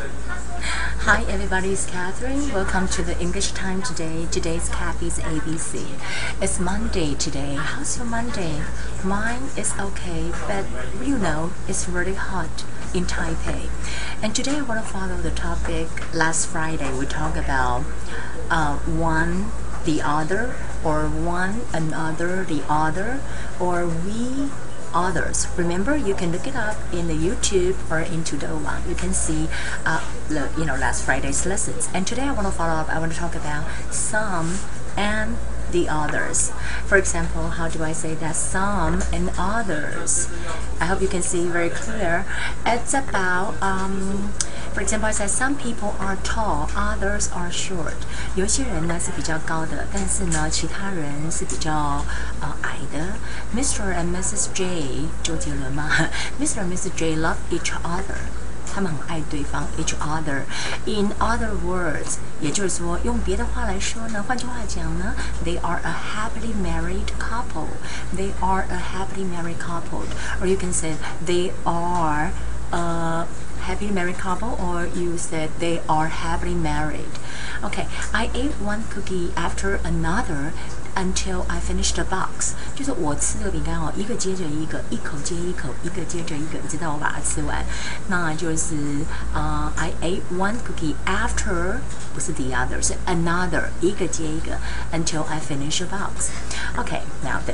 Hi everybody, it's Catherine. Welcome to the English time today. Today's Kathy's ABC. It's Monday today. How's your Monday? Mine is okay, but you know, it's really hot in Taipei. And today I want to follow the topic. Last Friday we talked about uh, one, the other, or one, another, the other, or we, others. Remember, you can look it up in the YouTube or into the one. You can see uh, the you know last Friday's lessons. And today I want to follow up. I want to talk about some and the others. For example, how do I say that some and others? I hope you can see very clear. It's about um, for example, I said some people are tall, others are short. 有些人呢是比较高的，但是呢，其他人是比较呃矮的。 Mr. and Mrs. J，周杰伦吗？Mr. and Mrs. J love each other. 他们很爱对方，each other。In other words，也就是说，用别的话来说呢，换句话讲呢，they are a happily married couple. They are a happily married couple. Or you can say they are a happily married couple, or you said they are happily married. Okay, I ate one cookie after another until I finished the box，就是我吃这个饼干哦，一个接着一个，一口接一口，一个接着一个，直到我把它吃完。那就是啊、uh,，I ate one cookie after 不是 the other，是 another，一个接一个，until I finish the box. Okay, now the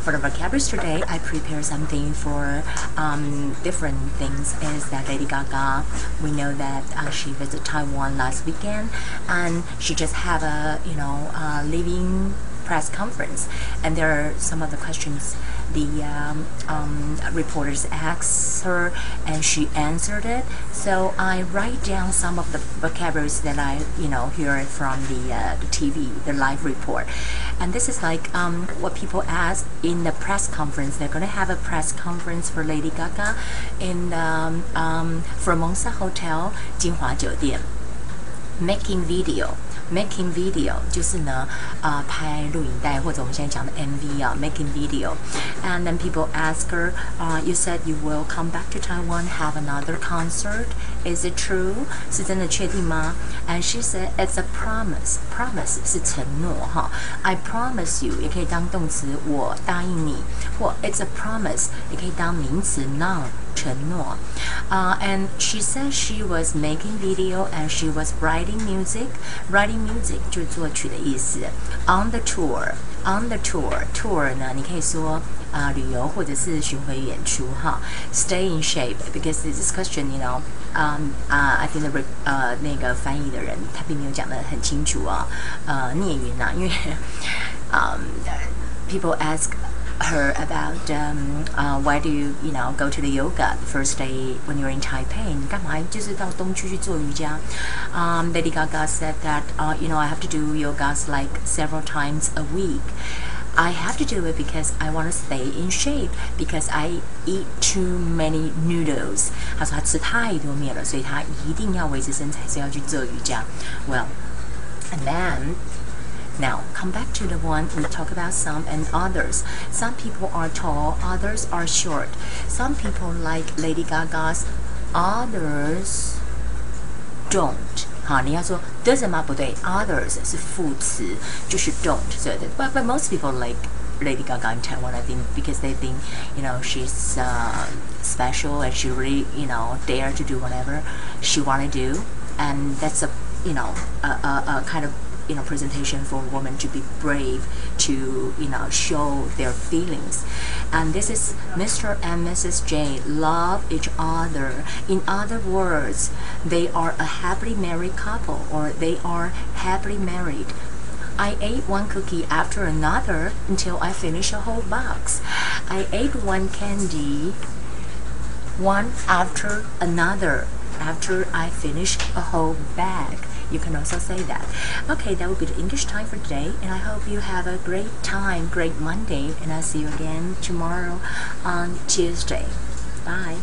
for the vocabulary today, I prepare something for um, different things. Is that Lady Gaga? We know that uh, she visited Taiwan last weekend, and she just have a you know uh, living press conference, and there are some of the questions. The um, um, reporters asked her, and she answered it. So I write down some of the vocabularies that I you know hear from the, uh, the TV, the live report, and this is like um, what people ask in the press conference. They're going to have a press conference for Lady Gaga in um, um, Formosa Hotel, Jinhua making video making video 就是呢，呃，拍录影带或者我们现在讲的 MV 啊，making video。And then people ask her, uh, you said you will come back to Taiwan, have another concert. Is it true? 是真的确定吗？And she said it's a promise. Promise 是承诺哈。I promise you 也可以当动词，我答应你，或 it's a promise 也可以当名词 noun。 承诺。Uh, and she said she was making video and she was writing music. Writing music 就是作曲的意思。On the tour, on the tour, tour 呢，你可以说啊、呃、旅游或者是巡回演出哈。Stay in shape because this question, you know, um, uh, I think the 呃那个翻译的人他并没有讲得很清楚啊，呃聂云啊，因为 um, people ask her about um, uh, why do you you know go to the yoga the first day when you're in Taipei 你干嘛就是到东区去做瑜伽 um, Lady Gaga said that uh, you know I have to do yogas like several times a week I have to do it because I want to stay in shape because I eat too many noodles 他说他吃太多面了所以他一定要维持身材所以要去做瑜伽 well and then now, come back to the one we talk about some and others. Some people are tall, others are short. Some people like Lady Gaga's, others don't. 好，你要说 doesn't 吗？不对，others 是副词，就是 don't。所以，but but most people like Lady Gaga in Taiwan, I think, because they think, you know, she's uh, special and she really, you know, dare to do whatever she want to do, and that's a, you know, a, a, a kind of you know presentation for women to be brave to you know show their feelings and this is mr and mrs j love each other in other words they are a happily married couple or they are happily married I ate one cookie after another until I finished a whole box. I ate one candy one after another after I finished a whole bag. You can also say that. Okay, that will be the English time for today, and I hope you have a great time, great Monday, and I'll see you again tomorrow on Tuesday. Bye.